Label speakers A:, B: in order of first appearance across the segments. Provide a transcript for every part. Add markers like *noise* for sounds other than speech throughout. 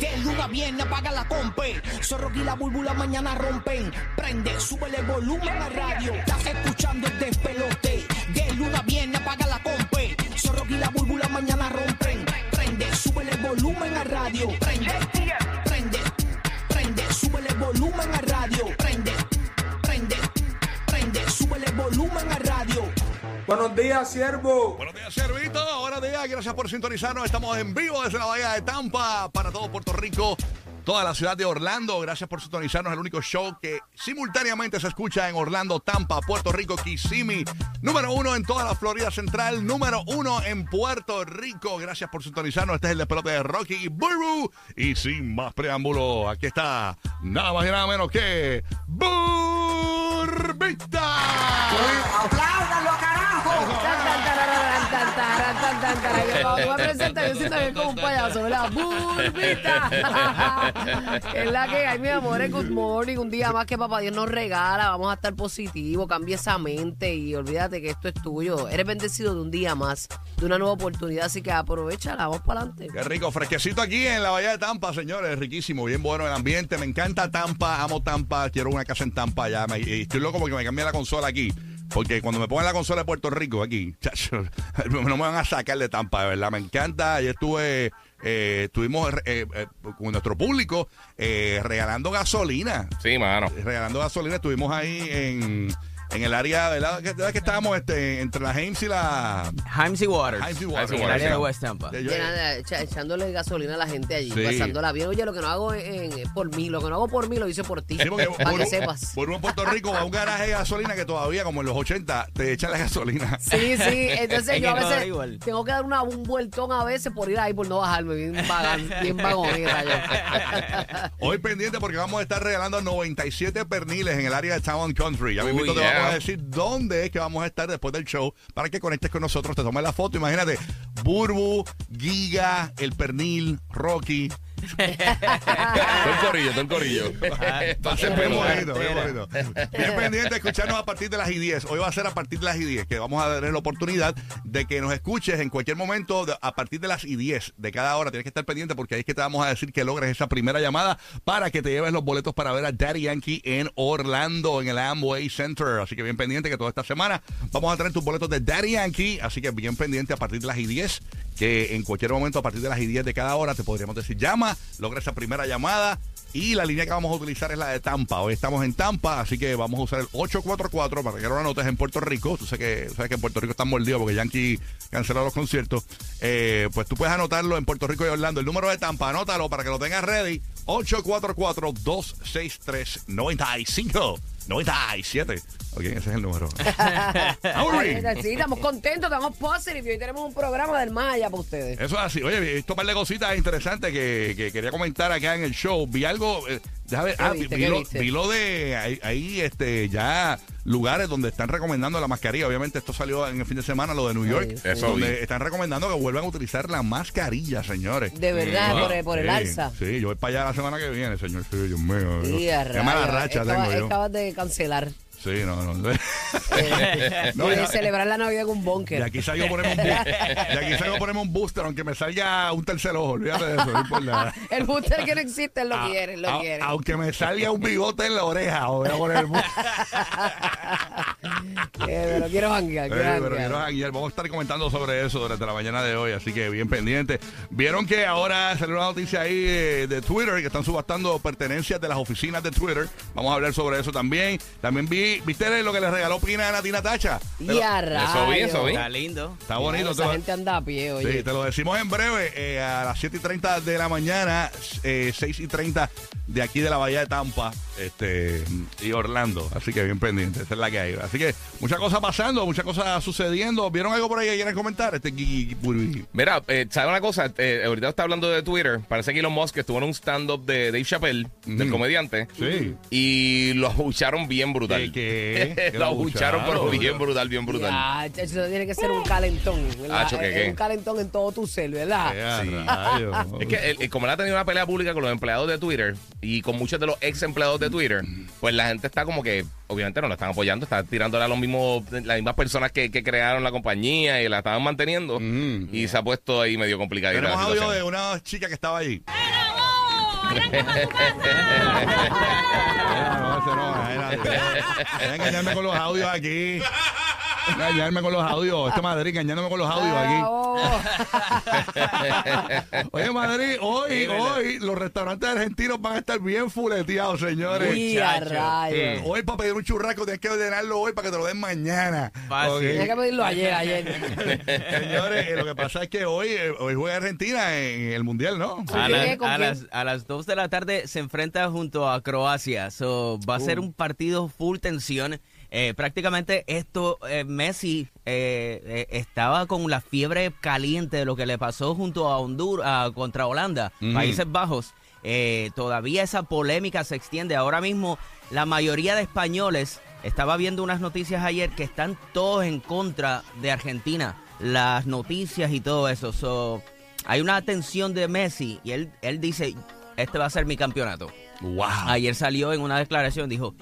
A: De luna viene, apaga la compe. Zorro y la búlbula mañana rompen. Prende, súbele el volumen a radio. Estás escuchando el despelote. De luna viene, apaga la compe. Zorro y la búlbula mañana rompen. Prende, súbele el volumen a radio. Prende, prende, prende, súbele el volumen a radio. Prende, prende, prende, súbele el volumen a radio.
B: Buenos días, siervo.
C: Buenos días, Servito. Buenos días. Gracias por sintonizarnos. Estamos en vivo desde la Bahía de Tampa para todo Puerto Rico, toda la ciudad de Orlando. Gracias por sintonizarnos. El único show que simultáneamente se escucha en Orlando, Tampa, Puerto Rico, Kissimmee. Número uno en toda la Florida Central. Número uno en Puerto Rico. Gracias por sintonizarnos. Este es el despelote de Rocky y Burbu. Y sin más preámbulo, aquí está nada más y nada menos que Burbita.
D: Cuando me presenta, yo siento que es como un payaso, ¿verdad? ¡Burbita! es la que hay, mi amor, good morning. Un día más que papá Dios nos regala. Vamos a estar positivos. Cambia esa mente y olvídate que esto es tuyo. Eres bendecido de un día más, de una nueva oportunidad. Así que aprovechala, vamos para adelante.
C: Qué rico, fresquecito aquí en la Bahía de Tampa, señores. Riquísimo, bien bueno el ambiente. Me encanta Tampa, amo Tampa. Quiero una casa en Tampa ya. Me- y estoy loco porque me cambié la consola aquí. Porque cuando me pongan la consola de Puerto Rico aquí, chacho, *laughs* no me van a sacar de Tampa, de verdad. Me encanta. Ayer estuve, eh, estuvimos eh, eh, con nuestro público eh, regalando gasolina.
E: Sí, mano.
C: Regalando gasolina. Estuvimos ahí en, en el área, ¿verdad? Que, que estábamos este, entre la James y la...
F: Hamsey Waters.
C: Hamsey
F: En
C: Waters.
F: el área de. West Tampa.
C: Yo-
D: Llena de- echa- echándole gasolina a la gente allí,
C: Sí.
D: pasándola bien. Oye, lo que no hago en- en- por mí, lo que no hago por mí, lo hice por ti.
C: Sí, porque
D: para
C: por,
D: que sepas.
C: por un Puerto Rico va a un garaje de gasolina que todavía, como en los 80, te echan la gasolina.
D: Sí, sí. *laughs* Entonces
F: Es
D: yo a
F: no,
D: veces
F: igual.
D: tengo que dar una, un vueltón a veces por ir ahí, por no bajarme. Bien, vagan, bien vagonera yo.
C: Hoy pendiente porque vamos a estar regalando 97 perniles en el área de Town Country. Ya te
E: yeah.
C: Vamos a decir dónde es que vamos a estar después del show para que conectes con nosotros, te tomes la foto. Imagínate, Burbu, Giga, El Pernil, Rocky.
E: Todo el corillo, todo el corillo.
C: Ser bien bonito, bien bonito. Bien pendiente, escucharnos a partir de las y 10. Hoy va a ser a partir de las y 10, que vamos a tener la oportunidad de que nos escuches en cualquier momento de- a partir de las y 10 de cada hora. Tienes que estar pendiente porque ahí es que te vamos a decir que logres esa primera llamada para que te lleves los boletos para ver a Daddy Yankee en Orlando, en el Amway Center. Así que bien pendiente que toda esta semana vamos a tener tus boletos de Daddy Yankee. Así que bien pendiente a partir de las y 10, que en cualquier momento a partir de las y 10 de cada hora te podríamos decir llama, logra esa primera llamada. Y la línea que vamos a utilizar es la de Tampa. Hoy estamos en Tampa, así que vamos a usar el 844 para que la anotes en Puerto Rico. Tú sabes que, sabes que en Puerto Rico están mordidos porque Yankee canceló los conciertos. Eh, pues tú puedes anotarlo en Puerto Rico y Orlando. El número de Tampa, anótalo para que lo tengas ready. 844-263-95. 97. Ok, ese es el número. *laughs*
D: Sí, estamos contentos, estamos positive. y Hoy tenemos un programa del Maya para ustedes.
C: Eso es así. Oye, he visto un par de cositas interesantes que, que quería comentar acá en el show. Vi algo, eh, déjame ver,
D: ¿Qué
C: ah, vi, lo,
D: viste?
C: vi lo de ahí, ahí, este, ya lugares donde están recomendando la mascarilla. Obviamente esto salió en el fin de semana, lo de New York.
E: Eso
C: donde
E: vi.
C: están recomendando que vuelvan a utilizar la mascarilla, señores.
D: De verdad, por, el- por el
C: Sí,
D: alza.
C: Sí, yo voy para allá la semana que viene, señor. Sí, Dios mío. Mala racha
D: acaba-
C: tengo yo.
D: Acabas de cancelar.
C: Sí, no, no. No, *laughs*
D: de
C: ya-
D: celebrar la Navidad con un
C: De
D: bunker.
C: aquí salgo ponemos un booster. De aquí salgo ponemos un booster, aunque me salga un tercer ojo. Olvídate de eso, no importa. *laughs*
D: El booster que no existe, él lo
C: Ah,
D: quiere, lo
C: a-
D: quiere.
C: Aunque me salga un bigote en la oreja, voy a poner el booster. *laughs*
D: Eh, pero quiero janguear,
C: Eh,
D: quiero
C: pero
D: janguear.
C: quiero janguear. Vamos a estar comentando sobre eso durante la mañana de hoy, así que bien pendiente. Vieron que ahora salió una noticia ahí eh, de Twitter que están subastando pertenencias de las oficinas de Twitter. Vamos a hablar sobre eso también. También vi, ¿viste lo que le regaló Pina a Natina Tacha?
D: Y a
E: Eso vi, eso vi.
F: Está lindo.
C: Está bonito.
D: Esa gente anda a pie, oye.
C: Sí, te lo decimos en breve, eh, a las 7 y 30 de la mañana, eh, 6 y 30 de aquí de la Bahía de Tampa este y Orlando. Así que bien pendiente, esa es la que hay. Así que muchas cosas pasando, muchas cosas sucediendo. ¿Vieron algo por ahí que quieren comentar? Este
E: Mira, eh, ¿sabes una cosa? Eh, ahorita está hablando de Twitter. Parece que Elon Musk estuvo en un stand-up de Dave Chappelle, del comediante.
C: Sí.
E: Y lo abucharon bien brutal.
C: ¿Qué, qué? *laughs* ¿Qué
E: lo abucharon, pero bien brutal, bien brutal.
D: Ya, eso tiene que ser un calentón. ¿verdad?
E: Acho, ¿qué,
D: Es
E: qué?
D: Un calentón en todo tu cel, ¿verdad?
E: Sí. *laughs* Es que como él ha tenido una pelea pública con los empleados de Twitter y con muchos de los ex empleados de Twitter, pues la gente está como que, obviamente no lo están apoyando, está tirándole a los mismos, las mismas personas que, que crearon la compañía y la estaban manteniendo.
C: Mm.
E: Y se ha puesto ahí medio complicadita la
C: Tenemos audio
E: situación.
C: de una chica que estaba allí. No. Engañarme con los audios. Este Madrid engañándome con los audios aquí. *laughs* Oye, Madrid, hoy, hoy los restaurantes argentinos van a estar bien fuleteados, señores.
D: Rayos.
C: Hoy para pedir un churrasco tienes que ordenarlo hoy para que te lo den mañana.
F: Fácil.
C: Ok.
D: Tenía que pedirlo ayer, ayer. *laughs*
C: Señores, eh, lo que pasa es que hoy, eh, hoy juega Argentina en el Mundial, ¿no?
F: A,
D: ¿Sí?
F: las-
D: ¿Con
F: a las, a las 2 de la tarde se enfrenta junto a Croacia. So, va a ser un partido full tensión. Eh, prácticamente esto, eh, Messi eh, eh, estaba con la fiebre caliente de lo que le pasó junto a Honduras contra Holanda, Países Bajos. Todavía esa polémica se extiende. Ahora mismo la mayoría de españoles, estaba viendo unas noticias ayer que están todos en contra de Argentina. Las noticias y todo eso. So, hay una atención de Messi y él, él dice, este va a ser mi campeonato.
C: Wow.
F: Ayer salió en una declaración, dijo,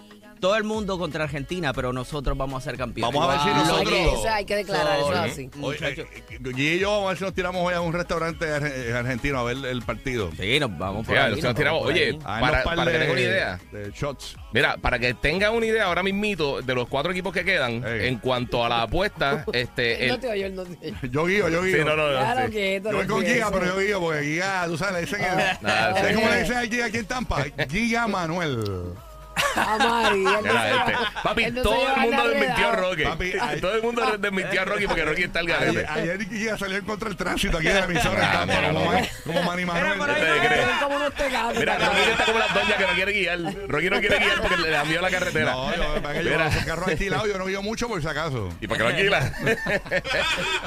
F: todo el mundo contra Argentina, pero nosotros vamos a ser campeones.
C: Vamos a ver si nosotros-
D: Oye, eso hay que declarar, eso es
F: So,
D: así.
C: Hoy,
F: muchacho.
C: eh, eh, Guille y yo vamos a ver si nos tiramos hoy a un restaurante eh, argentino a ver el partido.
F: Sí, nos vamos por
E: Ya,
F: ahí,
E: nos
F: nos
E: tiramos.
F: vamos por
E: Oye,
F: ahí.
C: A darnos
E: para,
C: par
E: para que tengan una idea.
C: de shots.
E: Mira, para que tengan una idea ahora mismito de los cuatro equipos que quedan, en cuanto a la apuesta, *laughs* este,
D: no
E: el,
D: te oyó, él no te oyó.
C: Yo guío, yo guío.
E: Sí, no, no, no,
D: Claro
E: sí.
D: que esto
C: Yo voy con Giga, pero yo guío porque Giga, tú sabes, le dicen el,
E: Nada,
C: ¿Sabes
E: sí.
C: cómo le dicen al Giga aquí en Tampa? Giga Manuel.
D: A no
E: Mira, este, papi,
D: él no
E: todo el mundo desmintió a. Rocky.
C: Papi, ay-
E: todo el mundo desmintió a Rocky porque Rocky está al
C: Ayer,
E: garete.
C: ayer Giga salió en contra del tránsito aquí de la emisora
E: Ah,
C: Tampa,
E: mira,
C: como,
E: no.
C: Man- como Manny Manuel.
E: ¿Te crees?
D: Son como unos tegados.
E: Mira, Rocky está como las doñas que no quiere guiar. Rocky no quiere guiar porque le cambió la carretera.
C: No, yo, para que yo
E: Mira.
C: con carro alquilado, yo no guío mucho por si acaso.
E: ¿Y para qué lo alquila? *laughs*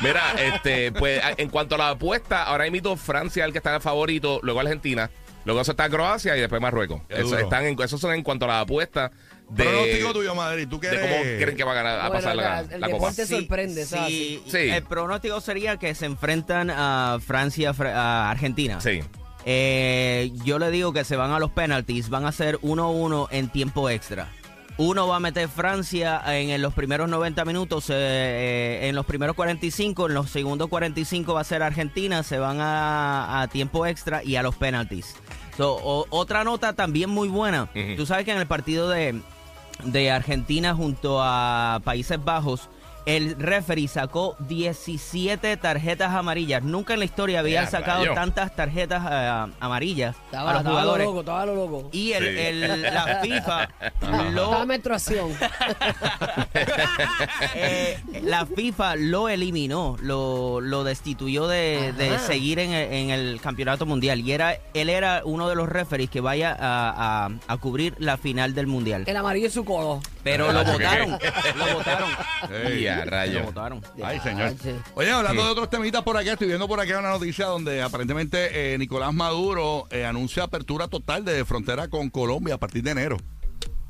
E: Mira, este, pues a- en cuanto a la apuesta, ahora mismo Francia es el que está favorito, luego Argentina, luego eso está Croacia y después Marruecos. Eso, están en, esos son en cuanto a la apuesta de,
C: Pronóstico tuyo, Madrid. ¿Tú qué
E: de cómo creen que va a, ganar, a
D: Bueno,
E: pasar la,
D: la-
E: la
D: el
E: copa.
D: deporte sorprende,
F: sí,
E: Sí.
F: El pronóstico sería que se enfrentan a Francia, Fra- a Argentina.
E: Sí.
F: Eh, yo le digo que se van a los penalties, van a ser 1-1 en tiempo extra. Uno va a meter Francia en, en los primeros 90 minutos, eh, eh, en los primeros 45, en los segundos 45 va a ser Argentina, se van a, a tiempo extra y a los penalties. So, o- otra nota también muy buena. Tú sabes que en el partido de, de Argentina junto a Países Bajos, el referee sacó 17 tarjetas amarillas. Nunca en la historia había sacado
E: rayo.
F: tantas tarjetas eh, amarillas
D: Estaba,
F: a los
D: estaba lo
F: jugadores.
D: loco, estaba lo loco.
F: Y el,
E: Sí.
F: el- la *laughs* FIFA
D: Estaba
F: lo,
D: menstruación. *laughs*
F: eh, la FIFA lo eliminó, lo, lo destituyó de, de seguir en el, en el campeonato mundial. Y era él era uno de los referees que vaya a, a- a cubrir la final del mundial.
D: El amarillo es su codo.
F: Pero lo
E: Ah,
F: votaron, *laughs* lo votaron.
E: Y a rayo.
F: Lo votaron.
C: Ay, señor. Oye, hablando de otros temitas por acá, estoy viendo por acá una noticia donde aparentemente eh, Nicolás Maduro eh, anuncia apertura total de frontera con Colombia a partir de enero.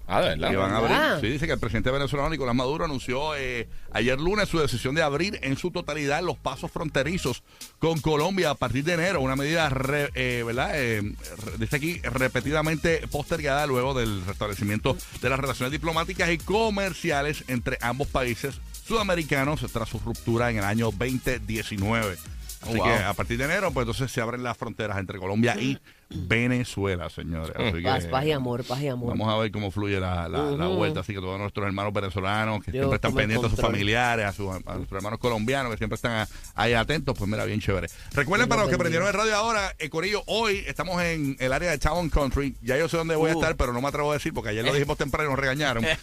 E: Ah, de verdad.
C: Que van a abrir.
D: Ah.
C: Sí, dice que el presidente venezolano Nicolás Maduro anunció eh, ayer lunes su decisión de abrir en su totalidad los pasos fronterizos con Colombia a partir de enero. Una medida, re- eh, ¿verdad? Eh, re- dice aquí, repetidamente postergada luego del restablecimiento de las relaciones diplomáticas y comerciales entre ambos países sudamericanos tras su ruptura en el año 2019. Así
E: Oh, wow.
C: que a partir de enero, pues entonces se abren las fronteras entre Colombia y Venezuela, señores. Así
D: Paz,
C: que-
D: paz y amor, paz y amor.
C: Vamos a ver cómo fluye la, la- vuelta. Así que todos nuestros hermanos venezolanos que
D: Dios,
C: siempre están pendientes a sus familiares, a, sus, a nuestros hermanos colombianos que siempre están a- ahí atentos, pues mira, bien chévere. Recuerden
D: Dios
C: para los que prendieron el radio ahora, eh, Corillo, hoy estamos en el área de Town Country. Ya yo sé dónde voy a
F: Uh.
C: estar, pero no me atrevo a decir porque ayer lo dijimos temprano y nos regañaron. *laughs*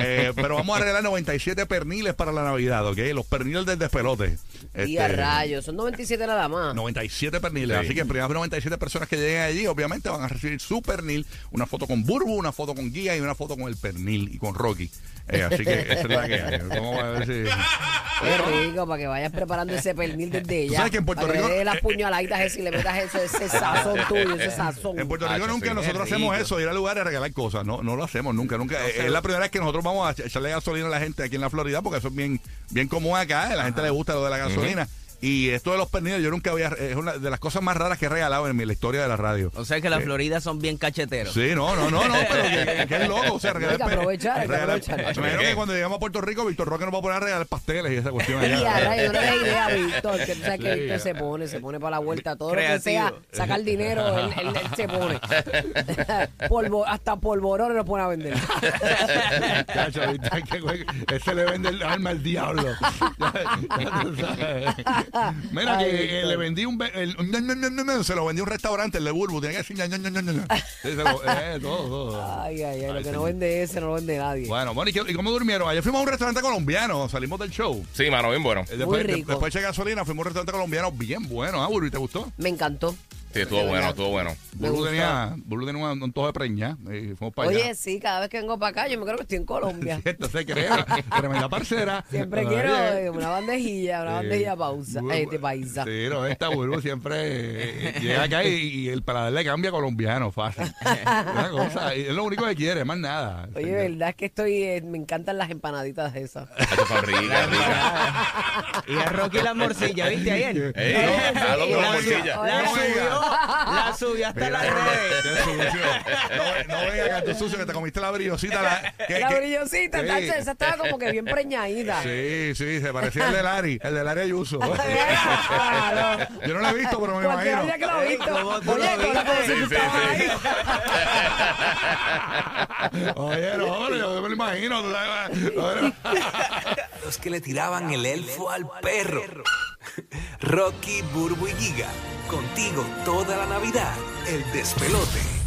C: Eh, pero vamos a regalar 97 perniles para la Navidad, ¿ok? Los perniles del despelote.
D: Y a
C: Este,
D: rayos, son 97 nada más.
C: 97 perniles.
E: Sí.
C: Así que primeras 97 personas que lleguen allí, obviamente van a recibir su pernil, una foto con Burbu, una foto con Guía y una foto con el pernil y con Rocky. Eh, así que esa es la que hay. Vamos a ver si.
D: Qué rico, para que vayas preparando ese pernil desde ya.
C: sabes que en Puerto
D: para
C: Rico-
D: Que le dé las
C: eh,
D: puñaladitas esas y le metas ese, ese sazón tuyo, ese sazón.
C: En Puerto
E: Ah,
C: Rico
E: sí,
C: nunca nosotros hacemos
F: rico.
C: eso, ir a lugares a regalar cosas. No, no lo hacemos nunca, nunca. Eh, es la primera vez que nosotros vamos a echarle gasolina a la gente aquí en la Florida, porque eso es bien, bien común acá. A la gente le gusta lo de la gasolina. Y esto de los pernillos, yo nunca había. Es una de las cosas más raras que he regalado en mi la historia de la radio.
F: O sea que la Florida son bien cacheteros.
C: Sí, no, no, no, no, *laughs* pero que, que es loco. O sea, regalar
D: Hay que aprovechar, hay que aprovechar.
C: Que cuando llegamos a Puerto Rico, Víctor Roque nos va a poner a regalar pasteles y esa cuestión
D: Y
C: allá.
D: rayos, no le *laughs* idea, Víctor, que tú sabes que. Víctor se pone, se pone para la vuelta, todo lo que sea, sacar dinero, él, él- él se pone. *laughs* Polvo, hasta polvorones lo pone a vender.
C: Chacho, ¿viste? Que ese le vende el alma al diablo. *laughs* Mira,
D: Ay,
C: que eh, le vendí un. be- el- no, no, no, no, no, se lo vendí a un restaurante, el de Burbu. Tiene que decir. ña, ña, ña, ña, ña. Sí, se lo- eh, todo, todo.
D: Ay, ay, ay, lo que
C: señor.
D: no vende ese no lo vende nadie.
C: Bueno, bueno, ¿y, qué- y cómo durmieron? Ayer fuimos a un restaurante colombiano, salimos del show.
E: Sí, mano, bien bueno.
C: Eh, Después, de-
D: rico.
C: después de gasolina, fuimos a un restaurante colombiano bien bueno. ¿Ah, Burbu? ¿Y te gustó?
D: Me encantó.
E: Sí, estuvo
D: De
E: bueno,
D: verdad.
E: estuvo bueno.
D: Gustó.
C: tenía, Burbu tenía un antojo de preña. Y fuimos para allá.
D: Oye, sí, cada vez que vengo para acá, yo me creo que estoy en Colombia.
C: Esto se crea. Tremenda parcera. *laughs*
D: Siempre quiero eh, una bandejilla, una
C: Sí.
D: bandejilla pausa, eh, de paisa.
C: Sí, no, esta Burbu siempre eh, llega acá y, y el paladar le cambia a colombiano, fácil. *laughs* Una cosa, y es lo único que quiere, más nada.
D: Oye, verdad es que estoy, eh, me encantan las empanaditas esas.
E: Estas son ricas, ricas.
F: Y a Rocky la morcilla, ¿viste ayer? *laughs*
D: Sí,
E: a la- morcilla.
F: La subió hasta
C: Mira,
F: las redes.
C: No, no venga, canto sucio, que te comiste la brillosita. La, que-
D: La
C: que-
D: brillosita,
C: Sí.
D: tacho, esa estaba como que bien preñadita.
C: Sí, sí, se parecía al de Lari, el de Lari Ayuso. *laughs* Yo no lo he visto, pero me imagino.
D: día que lo he visto.
F: ¿Cómo tú
D: Oye,
F: lo
D: como como si
E: viste?
D: tú
E: Sí,
D: estabas
E: sí,
D: ahí. *laughs*
C: Oye, no, yo me lo imagino. *laughs*
G: Los que le tiraban el elfo al perro. Rocky, Burbu y Giga. Contigo toda la Navidad. El despelote.